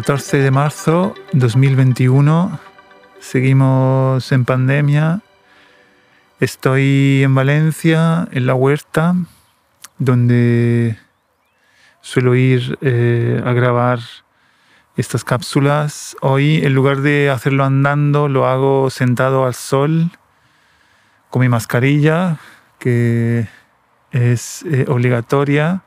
14 de marzo 2021. Seguimos en pandemia. Estoy en Valencia, en la huerta, donde suelo ir eh, a grabar estas cápsulas. Hoy, en lugar de hacerlo andando, lo hago sentado al sol, con mi mascarilla, que es eh, obligatoria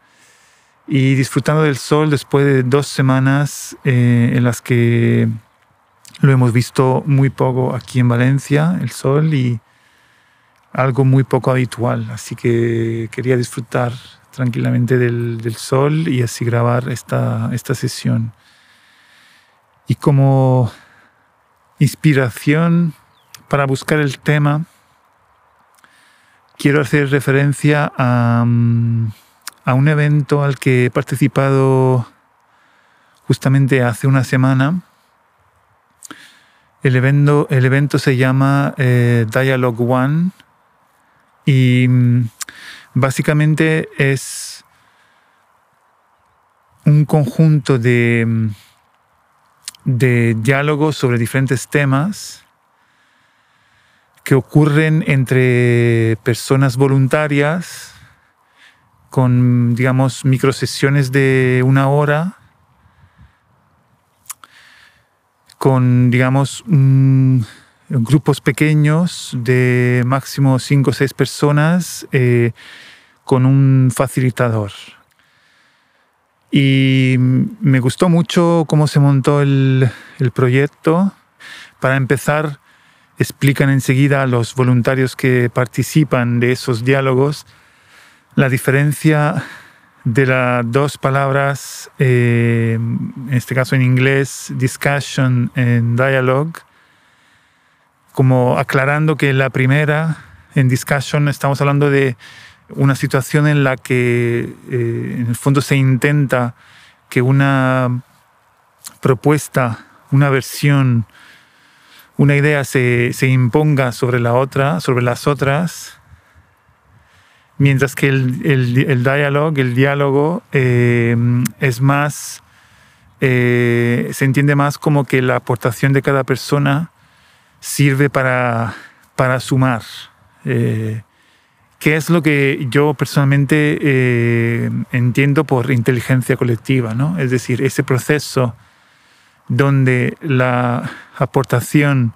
y disfrutando del sol después de dos semanas eh, en las que lo hemos visto muy poco aquí en Valencia, el sol, y algo muy poco habitual. Así que quería disfrutar tranquilamente del, del sol y así grabar esta, esta sesión. Y como inspiración para buscar el tema, quiero hacer referencia a... Mm, a un evento al que he participado justamente hace una semana. El evento, el evento se llama eh, Dialogue One y mm, básicamente es un conjunto de, mm, de diálogos sobre diferentes temas que ocurren entre personas voluntarias con, digamos, microsesiones de una hora, con, digamos, grupos pequeños de máximo cinco o seis personas, eh, con un facilitador. Y me gustó mucho cómo se montó el, el proyecto. Para empezar, explican enseguida a los voluntarios que participan de esos diálogos la diferencia de las dos palabras, eh, en este caso en inglés, discussion en dialogue, como aclarando que la primera, en discussion, estamos hablando de una situación en la que eh, en el fondo se intenta que una propuesta, una versión, una idea se, se imponga sobre la otra, sobre las otras, mientras que el, el, diálogo, el diálogo eh, es más, eh, se entiende más como que la aportación de cada persona sirve para, para sumar. Eh, ¿Qué es lo que yo personalmente entiendo por inteligencia colectiva? ¿no? Es decir, ese proceso donde la aportación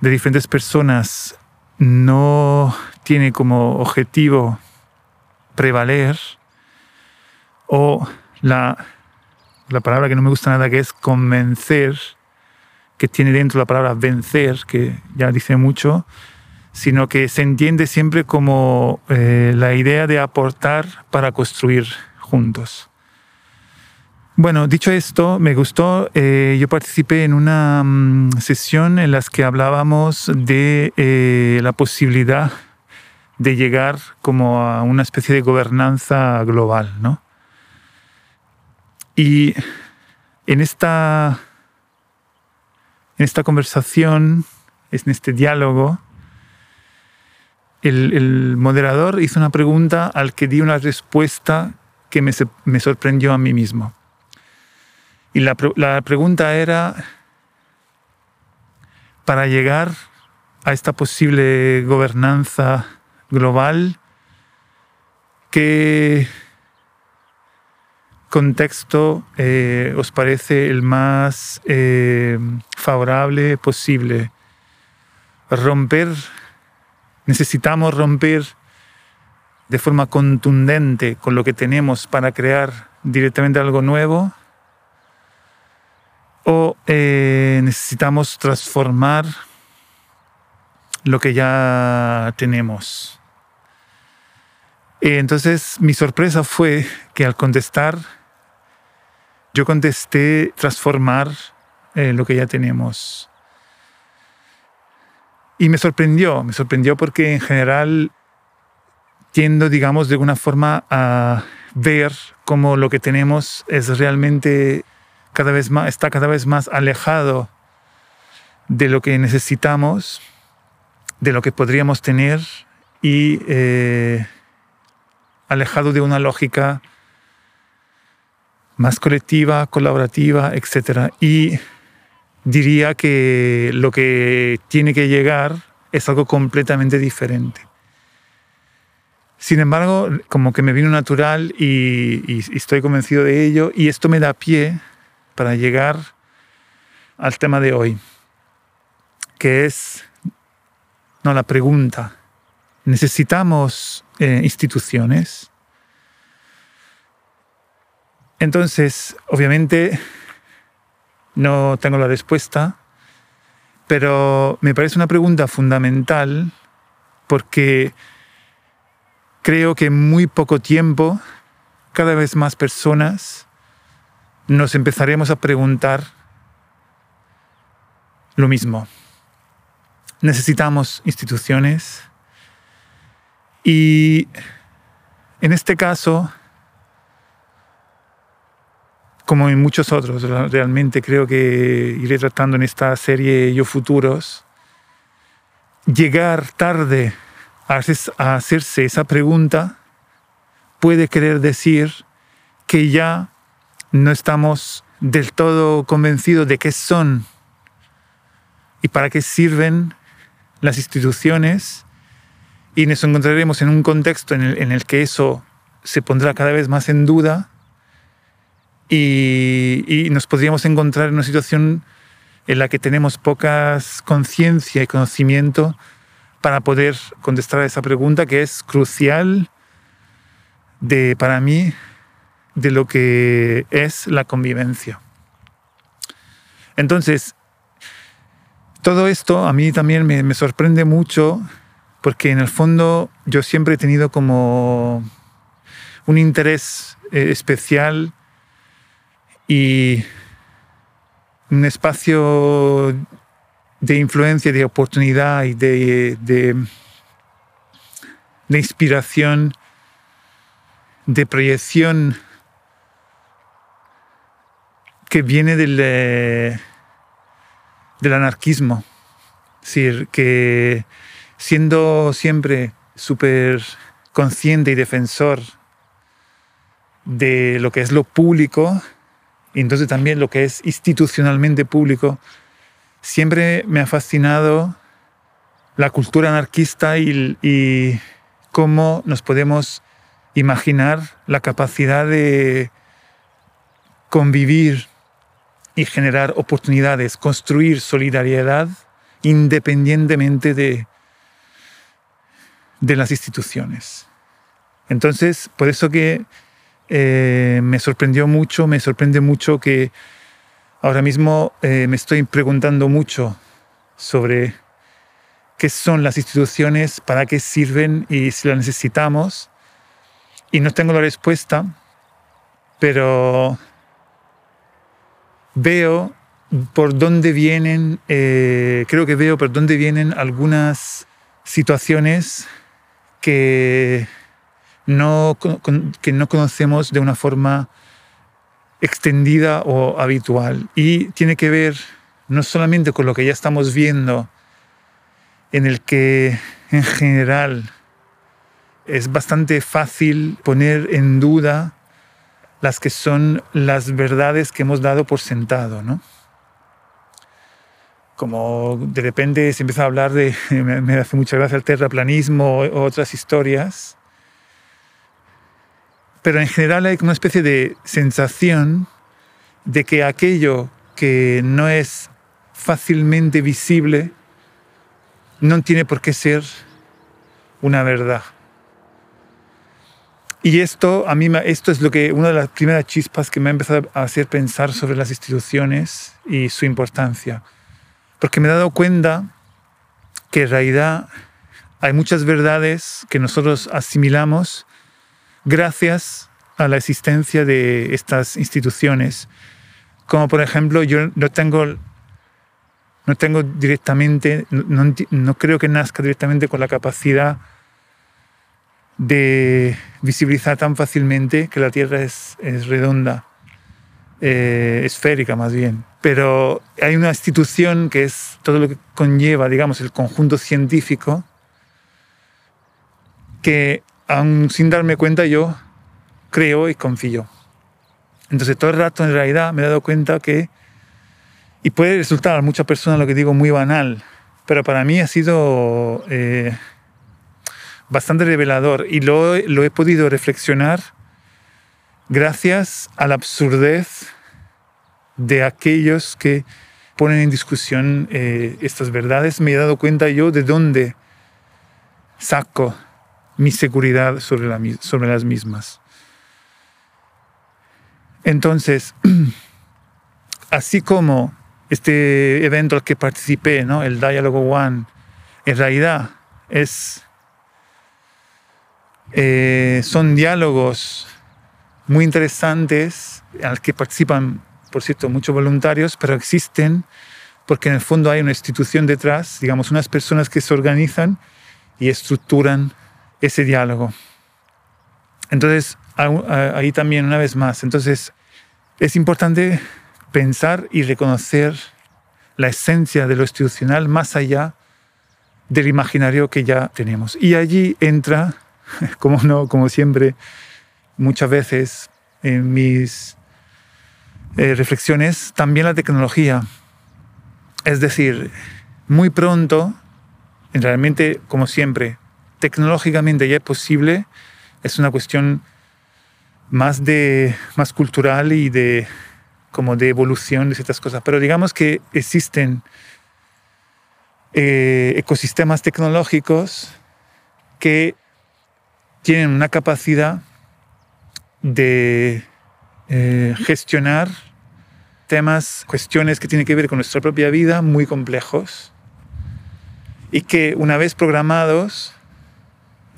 de diferentes personas no tiene como objetivo prevaler o la, la palabra que no me gusta nada que es convencer, que tiene dentro la palabra vencer, que ya dice mucho, sino que se entiende siempre como eh, la idea de aportar para construir juntos. Bueno, dicho esto, me gustó. Eh, yo participé en una mm, sesión en la que hablábamos de eh, la posibilidad de llegar como a una especie de gobernanza global, ¿no? Y en esta, en esta conversación, en este diálogo, el, moderador hizo una pregunta al que di una respuesta que me sorprendió a mí mismo. Y la, la pregunta era, para llegar a esta posible gobernanza global, ¿qué contexto eh, os parece el más eh, favorable posible? Romper, necesitamos romper de forma contundente con lo que tenemos para crear directamente algo nuevo o eh, necesitamos transformar lo que ya tenemos. Entonces mi sorpresa fue que al contestar, yo contesté transformar eh, lo que ya tenemos. Y me sorprendió, me sorprendió porque en general tiendo, digamos, de alguna forma a ver cómo lo que tenemos es realmente cada vez más, está cada vez más alejado de lo que necesitamos, de lo que podríamos tener y eh, alejado de una lógica más colectiva, colaborativa, etc. Y diría que lo que tiene que llegar es algo completamente diferente. Sin embargo, como que me vino natural y, estoy convencido de ello y esto me da pie para llegar al tema de hoy, que es no, la pregunta. ¿Necesitamos eh, instituciones? Entonces, obviamente, no tengo la respuesta, pero me parece una pregunta fundamental porque creo que en muy poco tiempo cada vez más personas nos empezaremos a preguntar lo mismo. Necesitamos instituciones y en este caso como en muchos otros, realmente creo que iré tratando en esta serie Yo Futuros, llegar tarde a hacerse esa pregunta puede querer decir que ya no estamos del todo convencidos de qué son y para qué sirven las instituciones y nos encontraremos en un contexto en el, en el que eso se pondrá cada vez más en duda y, nos podríamos encontrar en una situación en la que tenemos pocas conciencia y conocimiento para poder contestar a esa pregunta que es crucial de, para mí de lo que es la convivencia. Entonces, todo esto a mí también me, sorprende mucho porque en el fondo yo siempre he tenido como un interés eh, especial y un espacio de influencia, de oportunidad y de, de, inspiración, de proyección que viene del, eh, del anarquismo. Es decir, que siendo siempre súper consciente y defensor de lo que es lo público, y entonces también lo que es institucionalmente público, siempre me ha fascinado la cultura anarquista y, cómo nos podemos imaginar la capacidad de convivir y generar oportunidades, construir solidaridad independientemente de, de las instituciones. Entonces, por eso que eh, me sorprendió mucho, me sorprende mucho que ahora mismo eh, me estoy preguntando mucho sobre qué son las instituciones, para qué sirven y si las necesitamos. Y no tengo la respuesta, pero veo por dónde vienen, eh, creo que veo por dónde vienen algunas situaciones que no, que no conocemos de una forma extendida o habitual. Y tiene que ver no solamente con lo que ya estamos viendo, en el que en general es bastante fácil poner en duda las que son las verdades que hemos dado por sentado, ¿no? Como de repente se empieza a hablar de, me hace mucha gracia el terraplanismo o otras historias, pero en general hay una especie de sensación de que aquello que no es fácilmente visible no tiene por qué ser una verdad. Y esto, a mí, esto es lo que, una de las primeras chispas que me ha empezado a hacer pensar sobre las instituciones y su importancia. Porque me he dado cuenta que en realidad hay muchas verdades que nosotros asimilamos gracias a la existencia de estas instituciones. Como por ejemplo, yo no tengo, no tengo directamente, no, creo que nazca directamente con la capacidad de visibilizar tan fácilmente que la Tierra es, redonda, eh, esférica más bien. Pero hay una institución que es todo lo que conlleva, digamos, el conjunto científico, que aún sin darme cuenta yo creo y confío. Entonces todo el rato en realidad me he dado cuenta que, y puede resultar a muchas personas lo que digo muy banal, pero para mí ha sido eh, bastante revelador y lo, lo he podido reflexionar gracias a la absurdez de aquellos que ponen en discusión eh, estas verdades, me he dado cuenta yo de dónde saco mi seguridad sobre, la, sobre las mismas. Entonces, así como este evento al que participé, ¿no? el Diálogo One, en realidad es, eh, son diálogos muy interesantes al que participan por cierto, muchos voluntarios, pero existen porque en el fondo hay una institución detrás, digamos, unas personas que se organizan y estructuran ese diálogo. Entonces, ahí también una vez más, entonces es importante pensar y reconocer la esencia de lo institucional más allá del imaginario que ya tenemos. Y allí entra, como no, como siempre, muchas veces en mis eh, reflexiones, también la tecnología. Es decir, muy pronto, realmente, como siempre, tecnológicamente ya es posible, es una cuestión más, de, más cultural y de, como de evolución de ciertas cosas. Pero digamos que existen eh, ecosistemas tecnológicos que tienen una capacidad de eh, gestionar temas, cuestiones que tienen que ver con nuestra propia vida muy complejos y que una vez programados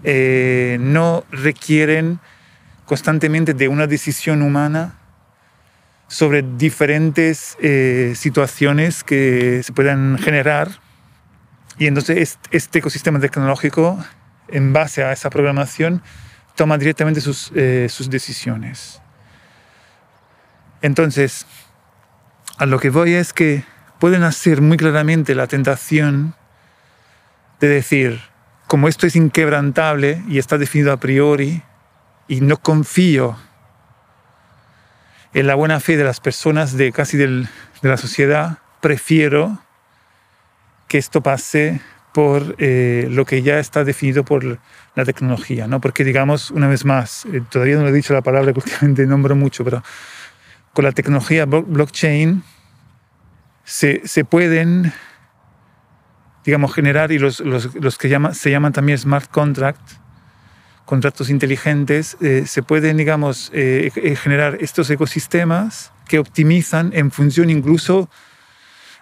eh, no requieren constantemente de una decisión humana sobre diferentes eh, situaciones que se puedan generar. Y entonces este ecosistema tecnológico, en base a esa programación, toma directamente sus, sus decisiones. Entonces, a lo que voy es que pueden hacer muy claramente la tentación de decir, como esto es inquebrantable y está definido a priori, y no confío en la buena fe de las personas de casi de la sociedad, prefiero que esto pase por eh, lo que ya está definido por la tecnología, ¿no? Porque digamos, una vez más, eh, todavía no he dicho la palabra que últimamente nombro mucho, pero con la tecnología blockchain se, pueden, digamos, generar, y los, que llama, se llaman también smart contracts, contratos inteligentes, eh, se pueden, digamos, eh, eh, generar estos ecosistemas que optimizan en función incluso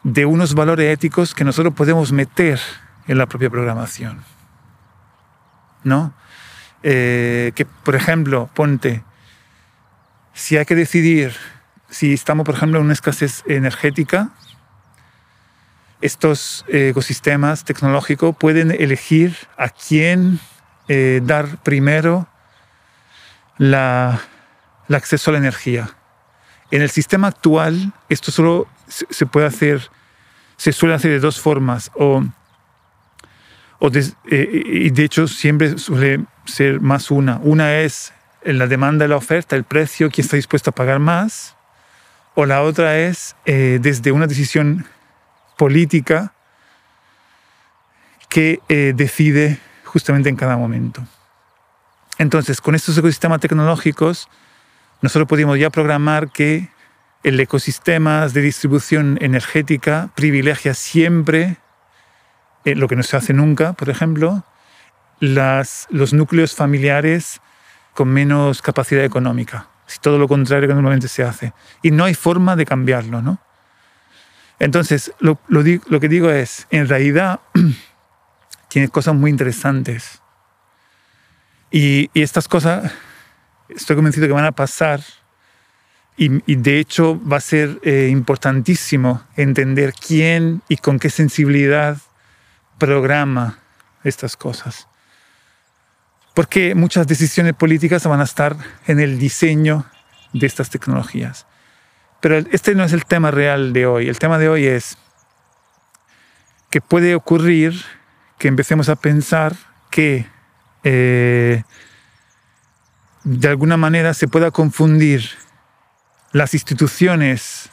de unos valores éticos que nosotros podemos meter en la propia programación. ¿No? que, por ejemplo, ponte, si hay que decidir si estamos, por ejemplo, en una escasez energética, estos eh, ecosistemas tecnológicos pueden elegir a quién eh, dar primero la, el acceso a la energía. En el sistema actual, esto solo se puede hacer, se suele hacer de dos formas, o, o eh, y de hecho siempre suele ser más una. Una es la demanda y la oferta, el precio, quién está dispuesto a pagar más, o la otra es eh, desde una decisión política que eh, decide justamente en cada momento. Entonces, con estos ecosistemas tecnológicos, nosotros podemos ya programar que el ecosistema de distribución energética privilegia siempre, eh, lo que no se hace nunca, por ejemplo, las, los núcleos familiares con menos capacidad económica si todo lo contrario que normalmente se hace. Y no hay forma de cambiarlo, ¿no? Entonces, lo, lo, que digo es, en realidad, tiene cosas muy interesantes. Y, y, estas cosas, estoy convencido que van a pasar. Y, y de hecho va a ser eh, importantísimo entender quién y con qué sensibilidad programa estas cosas porque muchas decisiones políticas van a estar en el diseño de estas tecnologías. Pero este no es el tema real de hoy. El tema de hoy es que puede ocurrir que empecemos a pensar que eh, de alguna manera se pueda confundir las instituciones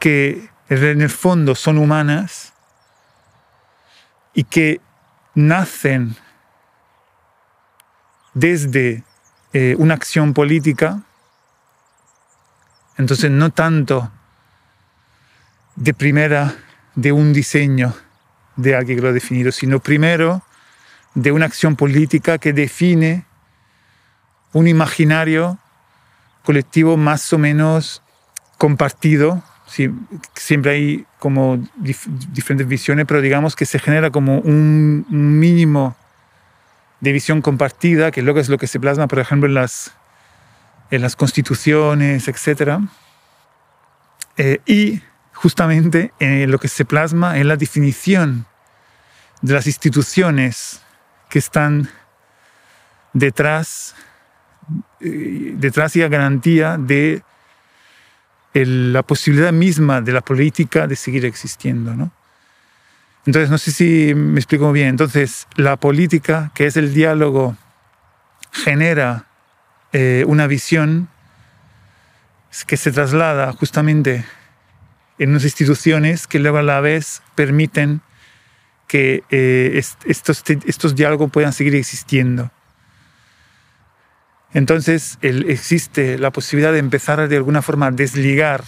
que en el fondo son humanas y que nacen desde eh, una acción política, entonces no tanto de primera de un diseño de alguien que lo ha definido, sino primero de una acción política que define un imaginario colectivo más o menos compartido. Siempre hay como diferentes visiones, pero digamos que se genera como un, mínimo de visión compartida, que luego es lo que se plasma, por ejemplo, en las, en las constituciones, etc. Eh, y justamente en lo que se plasma en la definición de las instituciones que están detrás, eh, detrás y a garantía de la posibilidad misma de la política de seguir existiendo. ¿no? Entonces, no sé si me explico bien. Entonces, la política, que es el diálogo, genera eh, una visión que se traslada justamente en unas instituciones que luego a la vez permiten que eh, estos, estos diálogos puedan seguir existiendo. Entonces existe la posibilidad de empezar de alguna forma a desligar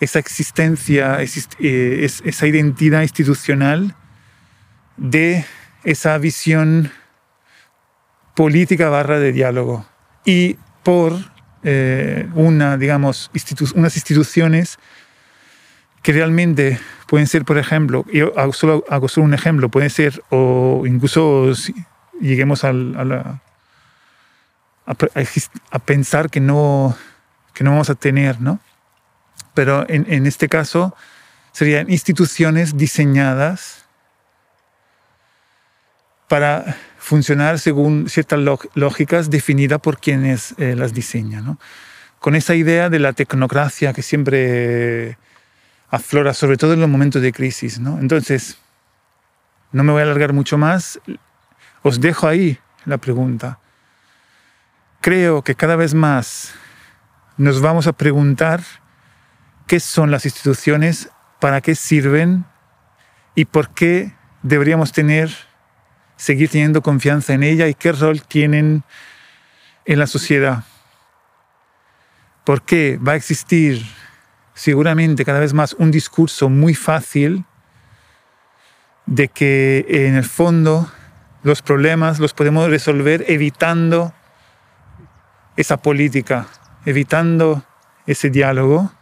esa existencia, eh, esa identidad institucional de esa visión política barra de diálogo. Y por eh, una, digamos, unas instituciones que realmente pueden ser, por ejemplo, yo hago solo, hago un ejemplo, pueden ser, o incluso lleguemos a, la, a, pensar que no, que no vamos a tener, ¿no? Pero en, este caso serían instituciones diseñadas para funcionar según ciertas lógicas definidas por quienes eh, las diseñan. ¿no? Con esa idea de la tecnocracia que siempre aflora, sobre todo en los momentos de crisis. ¿no? Entonces, no me voy a alargar mucho más. Os dejo ahí la pregunta. Creo que cada vez más nos vamos a preguntar qué son las instituciones, para qué sirven y por qué deberíamos tener, seguir teniendo confianza en ella y qué rol tienen en la sociedad. ¿Por qué va a existir seguramente cada vez más un discurso muy fácil de que en el fondo los problemas los podemos resolver evitando esa política, evitando ese diálogo.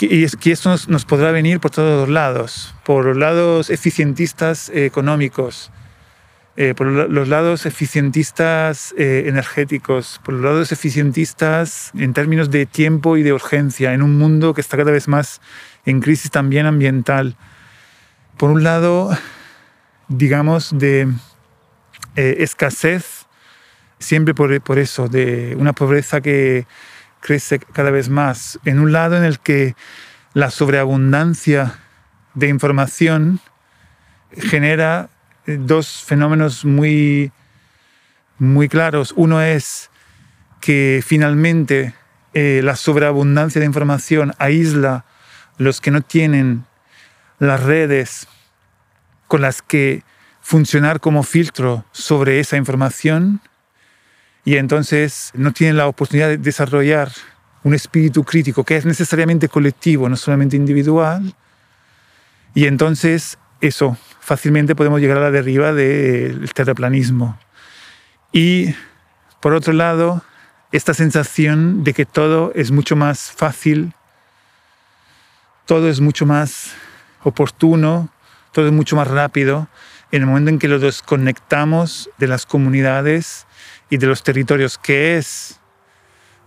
Y es que esto nos, podrá venir por todos los lados, por los lados eficientistas económicos, eh, por los lados eficientistas eh, energéticos, por los lados eficientistas en términos de tiempo y de urgencia, en un mundo que está cada vez más en crisis también ambiental. Por un lado, digamos, de eh, escasez, siempre por, por eso, de una pobreza que crece cada vez más. En un lado en el que la sobreabundancia de información genera dos fenómenos muy, muy claros. Uno es que finalmente eh, la sobreabundancia de información aísla los que no tienen las redes con las que funcionar como filtro sobre esa información y entonces no tienen la oportunidad de desarrollar un espíritu crítico que es necesariamente colectivo, no solamente individual. Y entonces eso fácilmente podemos llegar a la derriba del terraplanismo. Y por otro lado, esta sensación de que todo es mucho más fácil, todo es mucho más oportuno, todo es mucho más rápido, en el momento en que lo desconectamos de las comunidades y de los territorios, que es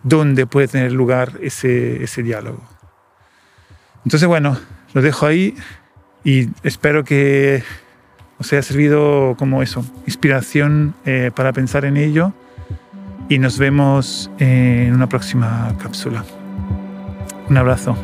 donde puede tener lugar ese, ese diálogo. Entonces, bueno, lo dejo ahí y espero que os haya servido como eso, inspiración eh, para pensar en ello y nos vemos en una próxima cápsula. Un abrazo.